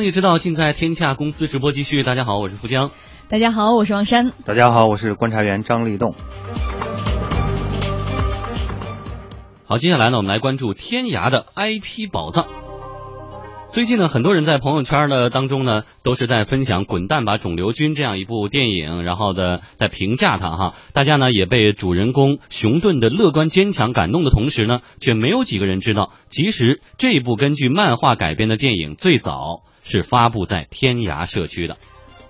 商业之道尽在天下公司直播继续。大家好，我是富江。大家好，我是王珊。大家好，我是观察员张立栋。好，接下来呢，我们来关注天涯的 IP 宝藏。最近呢，很多人在朋友圈呢当中呢，都是在分享《滚蛋吧，肿瘤君》这样一部电影，然后的在评价它哈。大家呢也被主人公熊顿的乐观坚强感动的同时呢，却没有几个人知道，其实这部根据漫画改编的电影最早是发布在天涯社区的。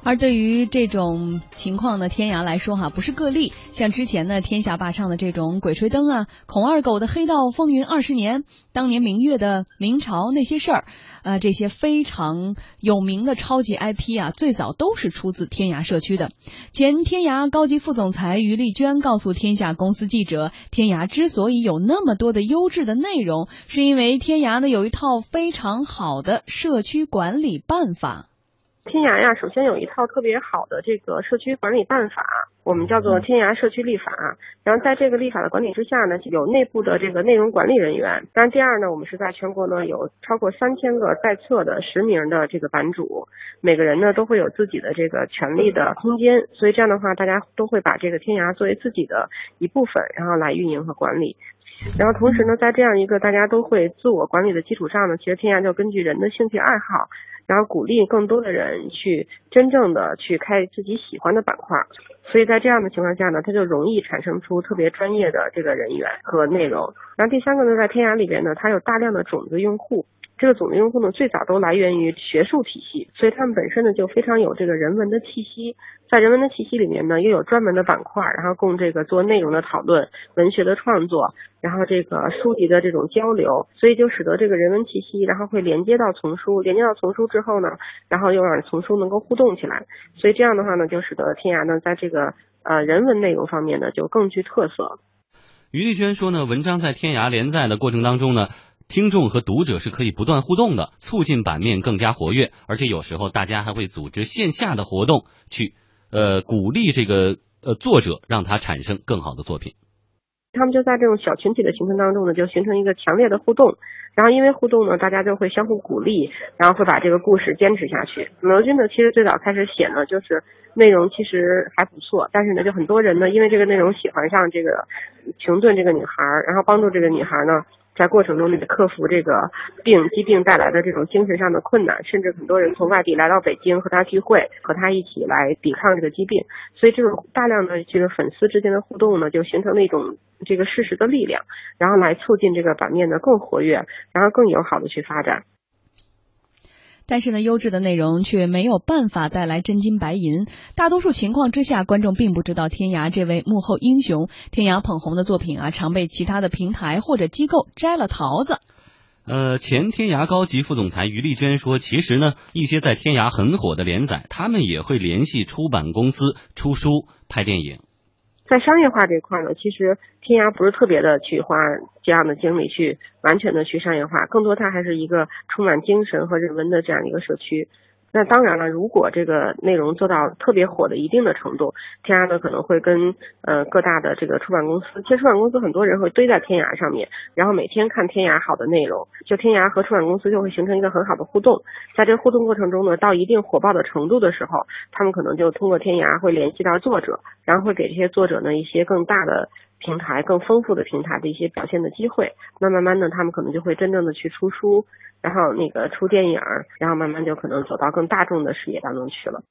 而对于这种情况呢，天涯来说哈不是个例。像之前呢，天下霸唱的这种《鬼吹灯》啊，《孔二狗的黑道风云二十年》，当年明月的明朝那些事儿，呃，这些非常有名的超级 IP 啊，最早都是出自天涯社区的。前天涯高级副总裁于丽娟告诉天下公司记者，天涯之所以有那么多的优质的内容，是因为天涯呢有一套非常好的社区管理办法。天涯呀，首先有一套特别好的这个社区管理办法，我们叫做天涯社区立法。然后在这个立法的管理之下呢，有内部的这个内容管理人员。当然，第二呢，我们是在全国呢有超过三千个在册的实名的这个版主，每个人呢都会有自己的这个权利的空间。所以这样的话，大家都会把这个天涯作为自己的一部分，然后来运营和管理。然后同时呢，在这样一个大家都会自我管理的基础上呢，其实天涯就根据人的兴趣爱好。然后鼓励更多的人去真正的去开自己喜欢的板块，所以在这样的情况下呢，它就容易产生出特别专业的这个人员和内容。然后第三个呢，在天涯里边呢，它有大量的种子用户。这个总的用户呢，最早都来源于学术体系，所以他们本身呢就非常有这个人文的气息。在人文的气息里面呢，又有专门的板块，然后供这个做内容的讨论、文学的创作，然后这个书籍的这种交流，所以就使得这个人文气息，然后会连接到丛书，连接到丛书之后呢，然后又让丛书能够互动起来。所以这样的话呢，就使得天涯呢，在这个呃人文内容方面呢，就更具特色。于丽娟说呢，文章在天涯连载的过程当中呢。听众和读者是可以不断互动的，促进版面更加活跃，而且有时候大家还会组织线下的活动，去呃鼓励这个呃作者，让他产生更好的作品。他们就在这种小群体的形成当中呢，就形成一个强烈的互动，然后因为互动呢，大家就会相互鼓励，然后会把这个故事坚持下去。罗军呢，其实最早开始写呢，就是内容其实还不错，但是呢，就很多人呢，因为这个内容喜欢上这个琼顿这个女孩，然后帮助这个女孩呢。在过程中，你克服这个病疾病带来的这种精神上的困难，甚至很多人从外地来到北京和他聚会，和他一起来抵抗这个疾病。所以，这种大量的这个粉丝之间的互动呢，就形成了一种这个事实的力量，然后来促进这个版面呢更活跃，然后更友好的去发展。但是呢，优质的内容却没有办法带来真金白银。大多数情况之下，观众并不知道天涯这位幕后英雄。天涯捧红的作品啊，常被其他的平台或者机构摘了桃子。呃，前天涯高级副总裁于丽娟说，其实呢，一些在天涯很火的连载，他们也会联系出版公司出书、拍电影。在商业化这块呢，其实天涯不是特别的去花这样的精力去完全的去商业化，更多它还是一个充满精神和人文的这样一个社区。那当然了，如果这个内容做到特别火的一定的程度，天涯呢可能会跟呃各大的这个出版公司，其实出版公司很多人会堆在天涯上面，然后每天看天涯好的内容，就天涯和出版公司就会形成一个很好的互动。在这个互动过程中呢，到一定火爆的程度的时候，他们可能就通过天涯会联系到作者，然后会给这些作者呢一些更大的平台、更丰富的平台的一些表现的机会。那慢慢的，他们可能就会真正的去出书。然后那个出电影，然后慢慢就可能走到更大众的视野当中去了。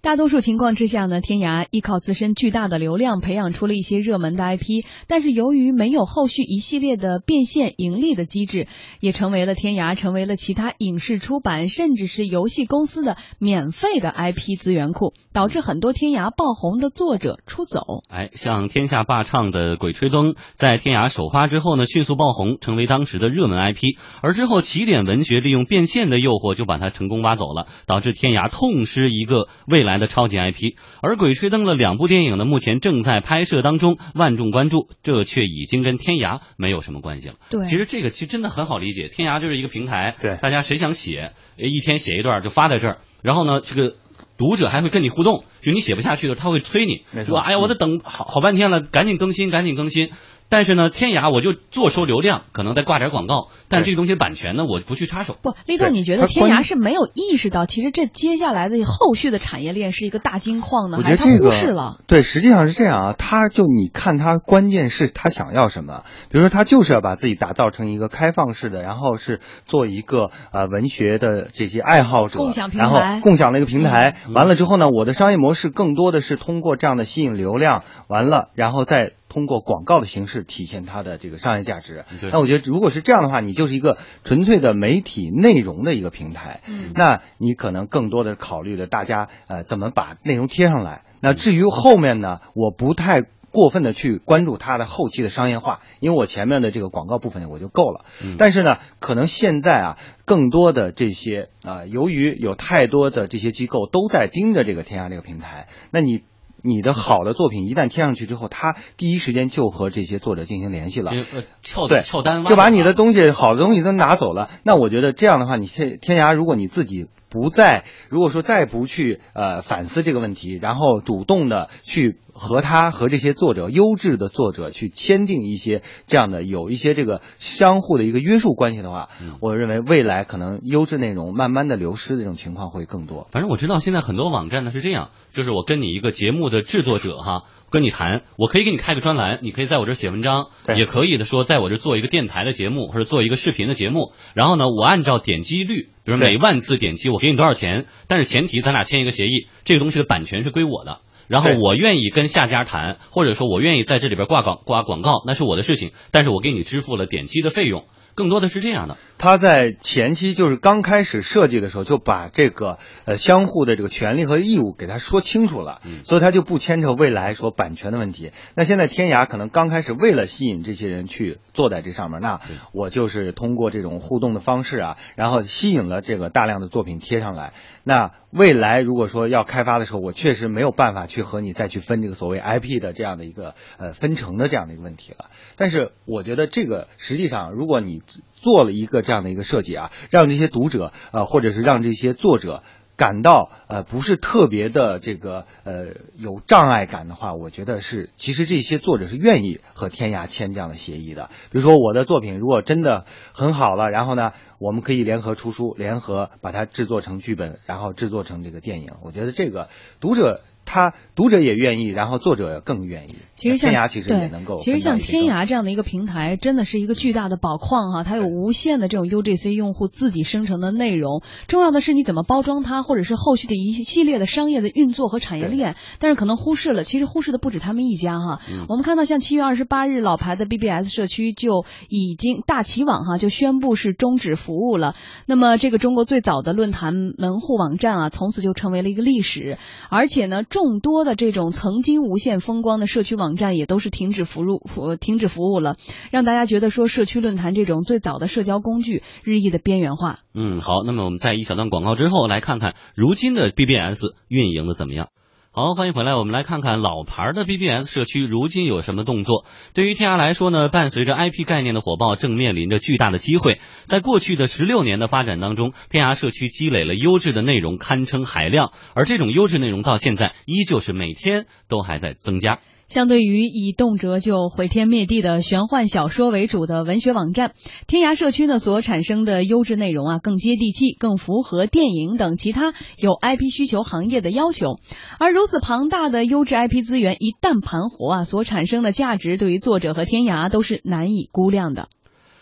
大多数情况之下呢，天涯依靠自身巨大的流量培养出了一些热门的 IP，但是由于没有后续一系列的变现盈利的机制，也成为了天涯成为了其他影视出版甚至是游戏公司的免费的 IP 资源库，导致很多天涯爆红的作者出走。哎，像天下霸唱的《鬼吹灯》在天涯首发之后呢，迅速爆红，成为当时的热门 IP，而之后起点文学利用变现的诱惑，就把它成功挖走了，导致天涯痛失一个未来。来的超级 IP，而《鬼吹灯》的两部电影呢，目前正在拍摄当中，万众关注。这却已经跟天涯没有什么关系了。对，其实这个其实真的很好理解，天涯就是一个平台，对，大家谁想写，一天写一段就发在这儿，然后呢，这个读者还会跟你互动，就你写不下去的，他会催你，说，哎呀，我得等好好半天了，赶紧更新，赶紧更新。但是呢，天涯我就坐收流量，可能再挂点广告，但这个东西版权呢，我不去插手。不，立栋，你觉得天涯是没有意识到，其实这接下来的后续的产业链是一个大金矿呢，还是他忽视了？对，实际上是这样啊，他就你看他关键是他想要什么，比如说他就是要把自己打造成一个开放式的，然后是做一个呃文学的这些爱好者，然后共享的一个平台。完了之后呢，我的商业模式更多的是通过这样的吸引流量，完了然后再。通过广告的形式体现它的这个商业价值。那我觉得，如果是这样的话，你就是一个纯粹的媒体内容的一个平台。嗯，那你可能更多的考虑的大家呃怎么把内容贴上来。那至于后面呢，我不太过分的去关注它的后期的商业化，因为我前面的这个广告部分我就够了。嗯，但是呢，可能现在啊，更多的这些啊，由于有太多的这些机构都在盯着这个天涯这个平台，那你。你的好的作品一旦贴上去之后，他第一时间就和这些作者进行联系了，对，跳单，就把你的东西好的东西都拿走了。那我觉得这样的话，你天天涯，如果你自己不再，如果说再不去呃反思这个问题，然后主动的去。和他和这些作者优质的作者去签订一些这样的有一些这个相互的一个约束关系的话，我认为未来可能优质内容慢慢的流失的这种情况会更多。反正我知道现在很多网站呢是这样，就是我跟你一个节目的制作者哈，跟你谈，我可以给你开个专栏，你可以在我这写文章，也可以的说在我这做一个电台的节目或者做一个视频的节目，然后呢我按照点击率，比如每万次点击我给你多少钱，但是前提咱俩签一个协议，这个东西的版权是归我的。然后我愿意跟下家谈，或者说我愿意在这里边挂广挂广告，那是我的事情。但是我给你支付了点击的费用，更多的是这样的。他在前期就是刚开始设计的时候，就把这个呃相互的这个权利和义务给他说清楚了，所以他就不牵扯未来说版权的问题。那现在天涯可能刚开始为了吸引这些人去坐在这上面，那我就是通过这种互动的方式啊，然后吸引了这个大量的作品贴上来。那未来如果说要开发的时候，我确实没有办法去和你再去分这个所谓 IP 的这样的一个呃分成的这样的一个问题了。但是我觉得这个实际上，如果你做了一个这样的一个设计啊，让这些读者呃或者是让这些作者。感到呃不是特别的这个呃有障碍感的话，我觉得是其实这些作者是愿意和天涯签这样的协议的。比如说我的作品如果真的很好了，然后呢，我们可以联合出书，联合把它制作成剧本，然后制作成这个电影。我觉得这个读者。他读者也愿意，然后作者更愿意。其实天涯其实也能够。其实像天涯这样的一个平台，真的是一个巨大的宝矿哈，它有无限的这种 UGC 用户自己生成的内容。重要的是你怎么包装它，或者是后续的一系列的商业的运作和产业链。但是可能忽视了，其实忽视的不止他们一家哈。我们看到像七月二十八日，老牌的 BBS 社区就已经大旗网哈就宣布是终止服务了。那么这个中国最早的论坛门户网站啊，从此就成为了一个历史，而且呢。众多的这种曾经无限风光的社区网站也都是停止服务服停止服务了，让大家觉得说社区论坛这种最早的社交工具日益的边缘化。嗯，好，那么我们在一小段广告之后来看看如今的 BBS 运营的怎么样。好，欢迎回来。我们来看看老牌的 BBS 社区如今有什么动作。对于天涯来说呢，伴随着 IP 概念的火爆，正面临着巨大的机会。在过去的十六年的发展当中，天涯社区积累了优质的内容，堪称海量。而这种优质内容到现在依旧是每天都还在增加。相对于以动辄就毁天灭地的玄幻小说为主的文学网站，天涯社区呢所产生的优质内容啊，更接地气，更符合电影等其他有 IP 需求行业的要求。而如此庞大的优质 IP 资源一旦盘活啊，所产生的价值对于作者和天涯都是难以估量的。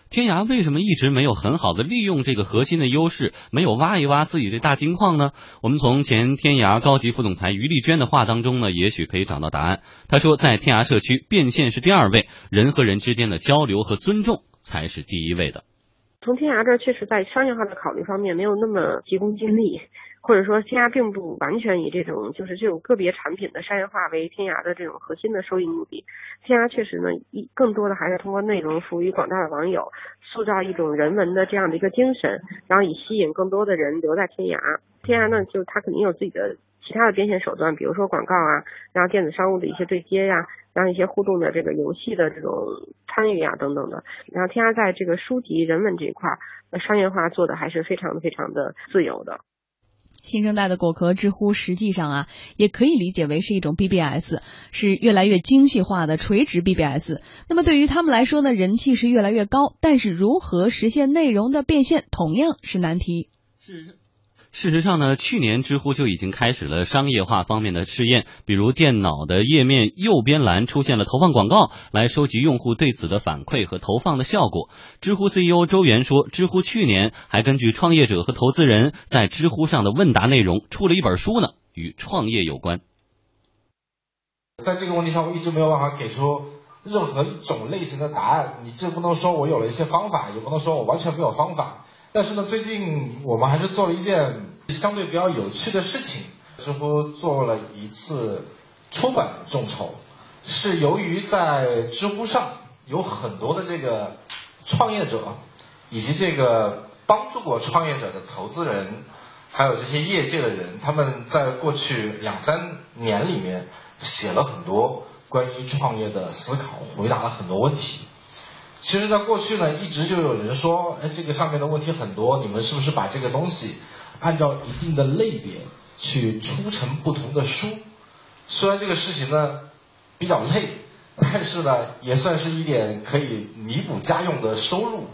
天涯为什么一直没有很好的利用这个核心的优势，没有挖一挖自己这大金矿呢？我们从前天涯高级副总裁于丽娟的话当中呢，也许可以找到答案。她说，在天涯社区，变现是第二位，人和人之间的交流和尊重才是第一位的。从天涯这儿，确实在商业化的考虑方面没有那么急功近利。或者说，天涯并不完全以这种就是这种个别产品的商业化为天涯的这种核心的收益目的。天涯确实呢，一更多的还是通过内容服务于广大的网友，塑造一种人文的这样的一个精神，然后以吸引更多的人留在天涯。天涯呢，就它肯定有自己的其他的变现手段，比如说广告啊，然后电子商务的一些对接呀，后一些互动的这个游戏的这种参与啊等等的。然后天涯在这个书籍人文这一块，商业化做的还是非常非常的自由的。新生代的果壳知乎实际上啊，也可以理解为是一种 BBS，是越来越精细化的垂直 BBS。那么对于他们来说呢，人气是越来越高，但是如何实现内容的变现，同样是难题。是。事实上呢，去年知乎就已经开始了商业化方面的试验，比如电脑的页面右边栏出现了投放广告，来收集用户对此的反馈和投放的效果。知乎 CEO 周源说，知乎去年还根据创业者和投资人在知乎上的问答内容出了一本书呢，与创业有关。在这个问题上，我一直没有办法给出任何一种类型的答案。你既不能说我有了一些方法，也不能说我完全没有方法。但是呢，最近我们还是做了一件相对比较有趣的事情。知乎做了一次出版众筹，是由于在知乎上有很多的这个创业者，以及这个帮助过创业者的投资人，还有这些业界的人，他们在过去两三年里面写了很多关于创业的思考，回答了很多问题。其实，在过去呢，一直就有人说，哎，这个上面的问题很多，你们是不是把这个东西按照一定的类别去出成不同的书？虽然这个事情呢比较累，但是呢，也算是一点可以弥补家用的收入。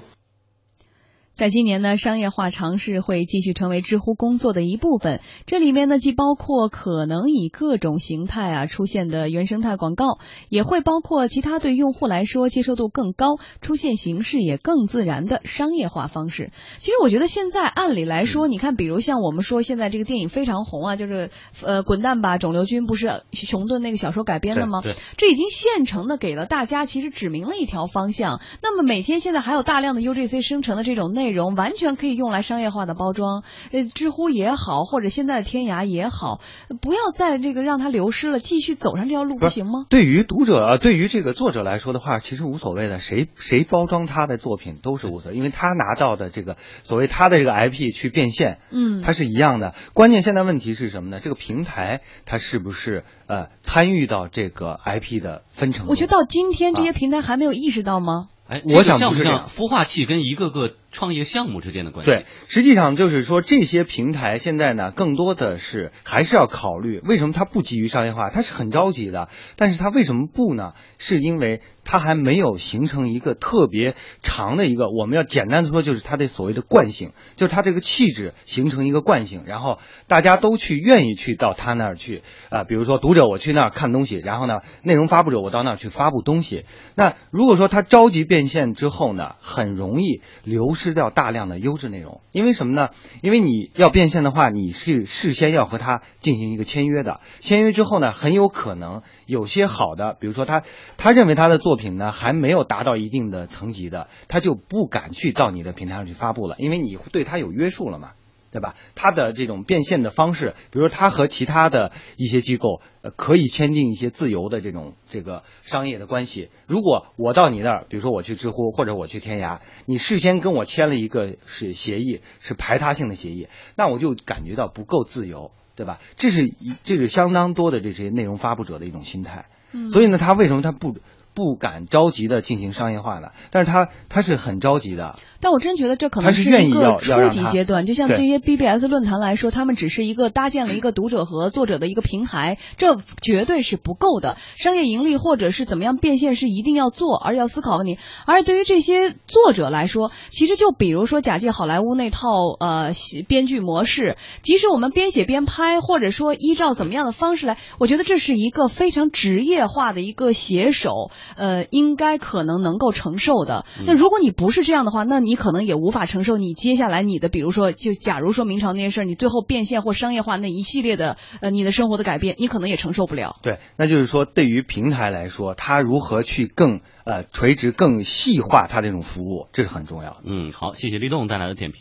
在今年呢，商业化尝试会继续成为知乎工作的一部分。这里面呢，既包括可能以各种形态啊出现的原生态广告，也会包括其他对用户来说接受度更高、出现形式也更自然的商业化方式。其实我觉得现在按理来说，你看，比如像我们说现在这个电影非常红啊，就是呃，滚蛋吧肿瘤君不是熊顿那个小说改编的吗？这已经现成的给了大家，其实指明了一条方向。那么每天现在还有大量的 UGC 生成的这种内。内容完全可以用来商业化的包装，呃，知乎也好，或者现在的天涯也好，不要再这个让它流失了，继续走上这条路不行吗？对于读者啊，对于这个作者来说的话，其实无所谓的，谁谁包装他的作品都是无所谓，因为他拿到的这个所谓他的这个 IP 去变现，嗯，它是一样的。关键现在问题是什么呢？这个平台它是不是呃参与到这个 IP 的分成？我觉得到今天这些平台还没有意识到吗？哎，我想像不是这样孵化器跟一个个创业项目之间的关系。对，实际上就是说，这些平台现在呢，更多的是还是要考虑为什么它不急于商业化，它是很着急的，但是它为什么不呢？是因为它还没有形成一个特别长的一个，我们要简单的说，就是它的所谓的惯性，就是它这个气质形成一个惯性，然后大家都去愿意去到它那儿去啊、比如说读者我去那儿看东西，然后呢，内容发布者我到那儿去发布东西。那如果说它着急变现之后呢，很容易流失失掉大量的优质内容，因为什么呢？因为你要变现的话，你是事先要和他进行一个签约的，签约之后呢，很有可能有些好的，比如说他他认为他的作品呢还没有达到一定的层级的，他就不敢去到你的平台上去发布了，因为你对他有约束了嘛。对吧？它的这种变现的方式，比如说他和其他的一些机构，呃，可以签订一些自由的这种这个商业的关系。如果我到你那儿，比如说我去知乎或者我去天涯，你事先跟我签了一个是协议，是排他性的协议，那我就感觉到不够自由，对吧？这是一这是相当多的这些内容发布者的一种心态。嗯所以呢，他为什么他不不敢着急的进行商业化的？但是他他是很着急的。但我真觉得这可能是一个初级阶段，就像对这些 BBS 论坛来说，他们只是一个搭建了一个读者和作者的一个平台，这绝对是不够的。商业盈利或者是怎么样变现是一定要做，而要思考问题。而对于这些作者来说，其实就比如说假借好莱坞那套呃写编剧模式，即使我们边写边拍，或者说依照怎么样的方式来，我觉得这是一个非常职业化的一个写手，呃，应该可能能够承受的。那如果你不是这样的话，那你可能也无法承受你接下来你的，比如说，就假如说明朝那件事儿，你最后变现或商业化那一系列的呃你的生活的改变，你可能也承受不了。对，那就是说，对于平台来说，它如何去更呃垂直、更细化它这种服务，这是很重要的。嗯，好，谢谢立栋带来的点评。